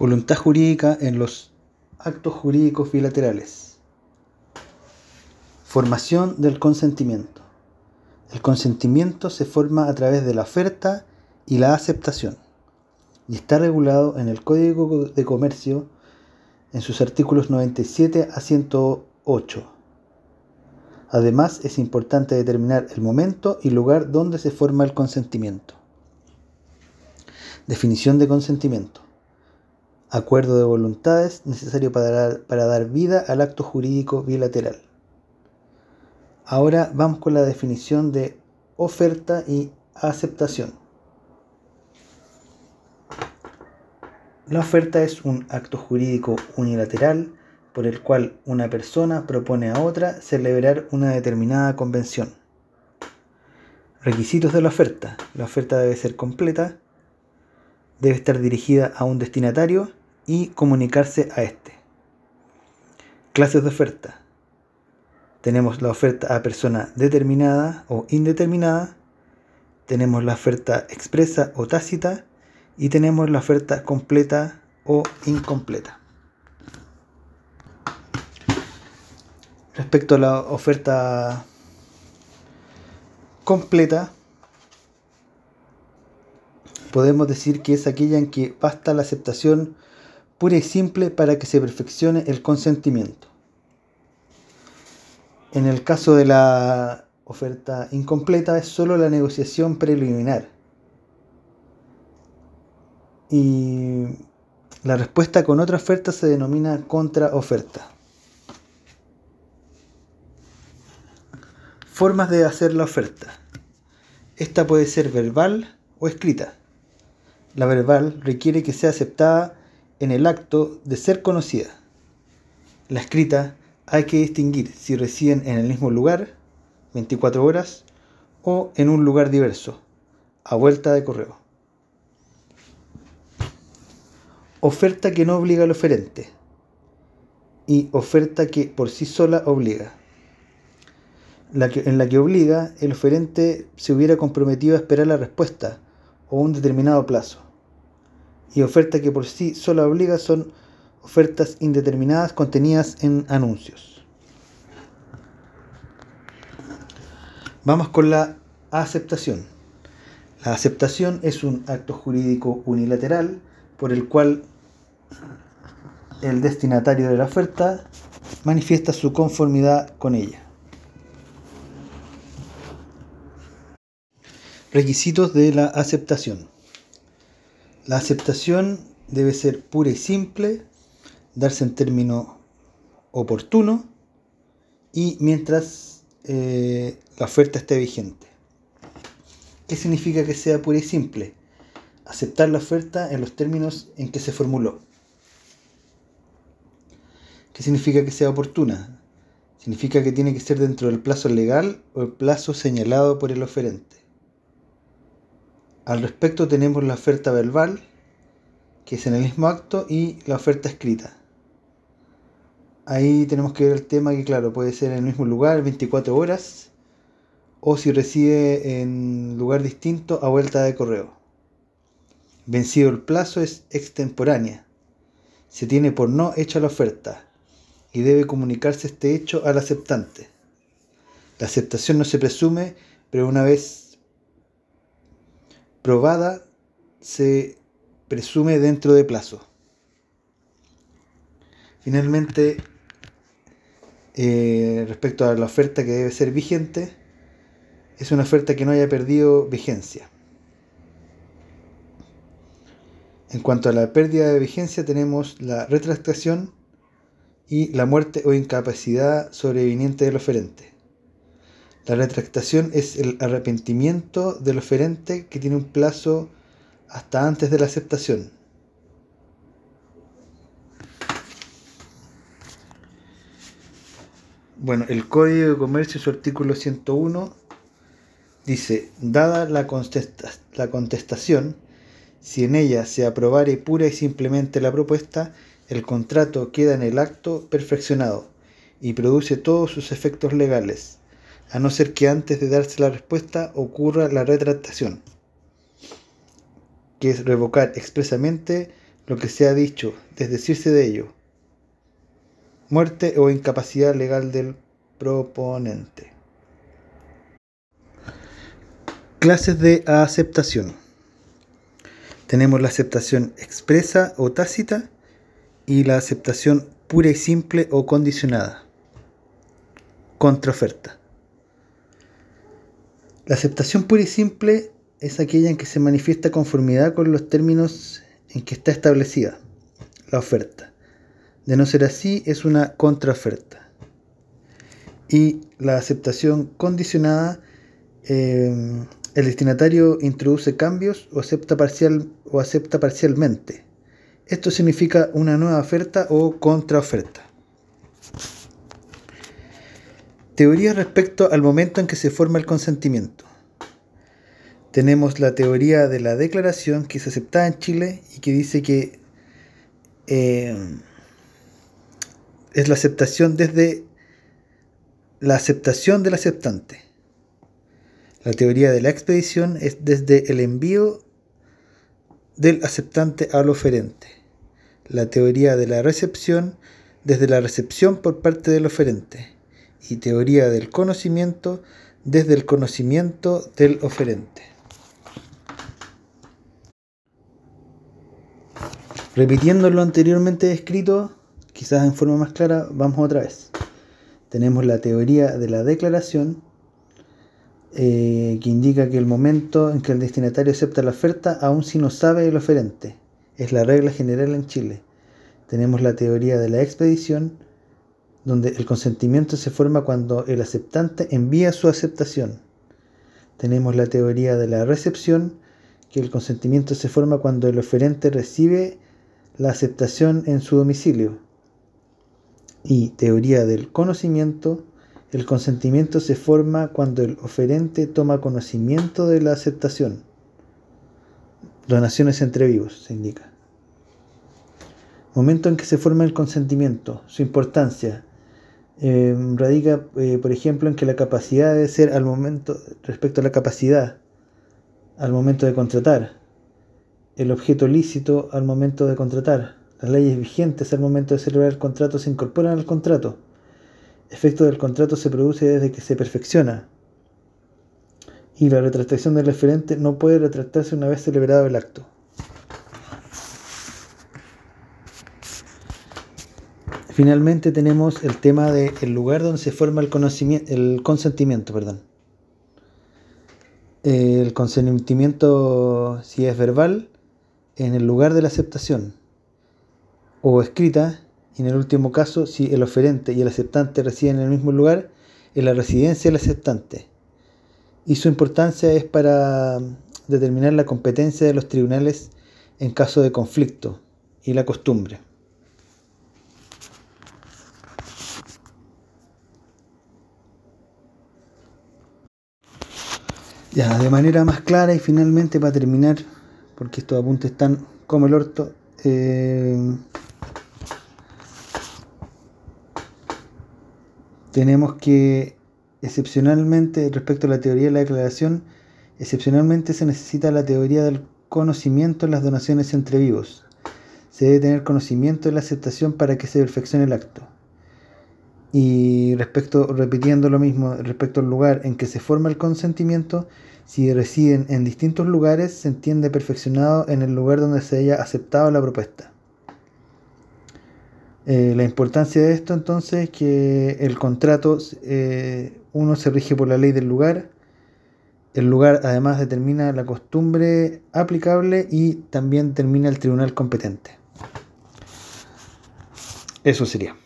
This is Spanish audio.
Voluntad jurídica en los actos jurídicos bilaterales. Formación del consentimiento. El consentimiento se forma a través de la oferta y la aceptación y está regulado en el Código de Comercio en sus artículos 97 a 108. Además, es importante determinar el momento y lugar donde se forma el consentimiento. Definición de consentimiento acuerdo de voluntades necesario para dar, para dar vida al acto jurídico bilateral. Ahora vamos con la definición de oferta y aceptación. La oferta es un acto jurídico unilateral por el cual una persona propone a otra celebrar una determinada convención. Requisitos de la oferta. La oferta debe ser completa, debe estar dirigida a un destinatario y comunicarse a este. Clases de oferta. Tenemos la oferta a persona determinada o indeterminada, tenemos la oferta expresa o tácita y tenemos la oferta completa o incompleta. Respecto a la oferta completa, podemos decir que es aquella en que basta la aceptación pura y simple para que se perfeccione el consentimiento. En el caso de la oferta incompleta es solo la negociación preliminar. Y la respuesta con otra oferta se denomina contraoferta. Formas de hacer la oferta. Esta puede ser verbal o escrita. La verbal requiere que sea aceptada en el acto de ser conocida. La escrita hay que distinguir si residen en el mismo lugar, 24 horas, o en un lugar diverso, a vuelta de correo. Oferta que no obliga al oferente y oferta que por sí sola obliga. En la que obliga, el oferente se hubiera comprometido a esperar la respuesta o un determinado plazo y oferta que por sí sola obliga son ofertas indeterminadas contenidas en anuncios. Vamos con la aceptación. La aceptación es un acto jurídico unilateral por el cual el destinatario de la oferta manifiesta su conformidad con ella. Requisitos de la aceptación. La aceptación debe ser pura y simple, darse en término oportuno y mientras eh, la oferta esté vigente. ¿Qué significa que sea pura y simple? Aceptar la oferta en los términos en que se formuló. ¿Qué significa que sea oportuna? Significa que tiene que ser dentro del plazo legal o el plazo señalado por el oferente. Al respecto tenemos la oferta verbal, que es en el mismo acto, y la oferta escrita. Ahí tenemos que ver el tema que, claro, puede ser en el mismo lugar, 24 horas, o si reside en lugar distinto, a vuelta de correo. Vencido el plazo es extemporánea. Se tiene por no hecha la oferta y debe comunicarse este hecho al aceptante. La aceptación no se presume, pero una vez probada se presume dentro de plazo. Finalmente, eh, respecto a la oferta que debe ser vigente, es una oferta que no haya perdido vigencia. En cuanto a la pérdida de vigencia, tenemos la retractación y la muerte o incapacidad sobreviniente del oferente. La retractación es el arrepentimiento del oferente que tiene un plazo hasta antes de la aceptación. Bueno, el Código de Comercio, su artículo 101, dice, dada la, la contestación, si en ella se aprobare pura y simplemente la propuesta, el contrato queda en el acto perfeccionado y produce todos sus efectos legales a no ser que antes de darse la respuesta ocurra la retractación, que es revocar expresamente lo que se ha dicho, desdecirse de ello. Muerte o incapacidad legal del proponente. Clases de aceptación. Tenemos la aceptación expresa o tácita y la aceptación pura y simple o condicionada. Contraoferta. La aceptación pura y simple es aquella en que se manifiesta conformidad con los términos en que está establecida la oferta. De no ser así, es una contraoferta. Y la aceptación condicionada eh, el destinatario introduce cambios o acepta, parcial, o acepta parcialmente. Esto significa una nueva oferta o contraoferta. Teoría respecto al momento en que se forma el consentimiento. Tenemos la teoría de la declaración que es aceptada en Chile y que dice que eh, es la aceptación desde la aceptación del aceptante. La teoría de la expedición es desde el envío del aceptante al oferente. La teoría de la recepción desde la recepción por parte del oferente. Y teoría del conocimiento desde el conocimiento del oferente. Repitiendo lo anteriormente descrito, quizás en forma más clara, vamos otra vez. Tenemos la teoría de la declaración, eh, que indica que el momento en que el destinatario acepta la oferta, aun si no sabe el oferente, es la regla general en Chile. Tenemos la teoría de la expedición, donde el consentimiento se forma cuando el aceptante envía su aceptación. Tenemos la teoría de la recepción, que el consentimiento se forma cuando el oferente recibe la aceptación en su domicilio. Y teoría del conocimiento, el consentimiento se forma cuando el oferente toma conocimiento de la aceptación. Donaciones entre vivos, se indica. Momento en que se forma el consentimiento, su importancia. Eh, radica, eh, por ejemplo, en que la capacidad debe ser al momento, respecto a la capacidad, al momento de contratar. El objeto lícito al momento de contratar. Las leyes vigentes al momento de celebrar el contrato se incorporan al contrato efecto del contrato se produce desde que se perfecciona. Y la retractación del referente no puede retractarse una vez celebrado el acto. Finalmente tenemos el tema del lugar donde se forma el, conocimiento, el consentimiento. Perdón. El consentimiento, si es verbal, en el lugar de la aceptación o escrita en el último caso, si el oferente y el aceptante residen en el mismo lugar, en la residencia del aceptante. Y su importancia es para determinar la competencia de los tribunales en caso de conflicto y la costumbre. Ya, de manera más clara y finalmente para terminar, porque estos apuntes están como el orto, eh, tenemos que, excepcionalmente, respecto a la teoría de la declaración, excepcionalmente se necesita la teoría del conocimiento en las donaciones entre vivos. Se debe tener conocimiento de la aceptación para que se perfeccione el acto. Y respecto, repitiendo lo mismo, respecto al lugar en que se forma el consentimiento, si residen en distintos lugares, se entiende perfeccionado en el lugar donde se haya aceptado la propuesta. Eh, la importancia de esto entonces es que el contrato, eh, uno se rige por la ley del lugar, el lugar además determina la costumbre aplicable y también determina el tribunal competente. Eso sería.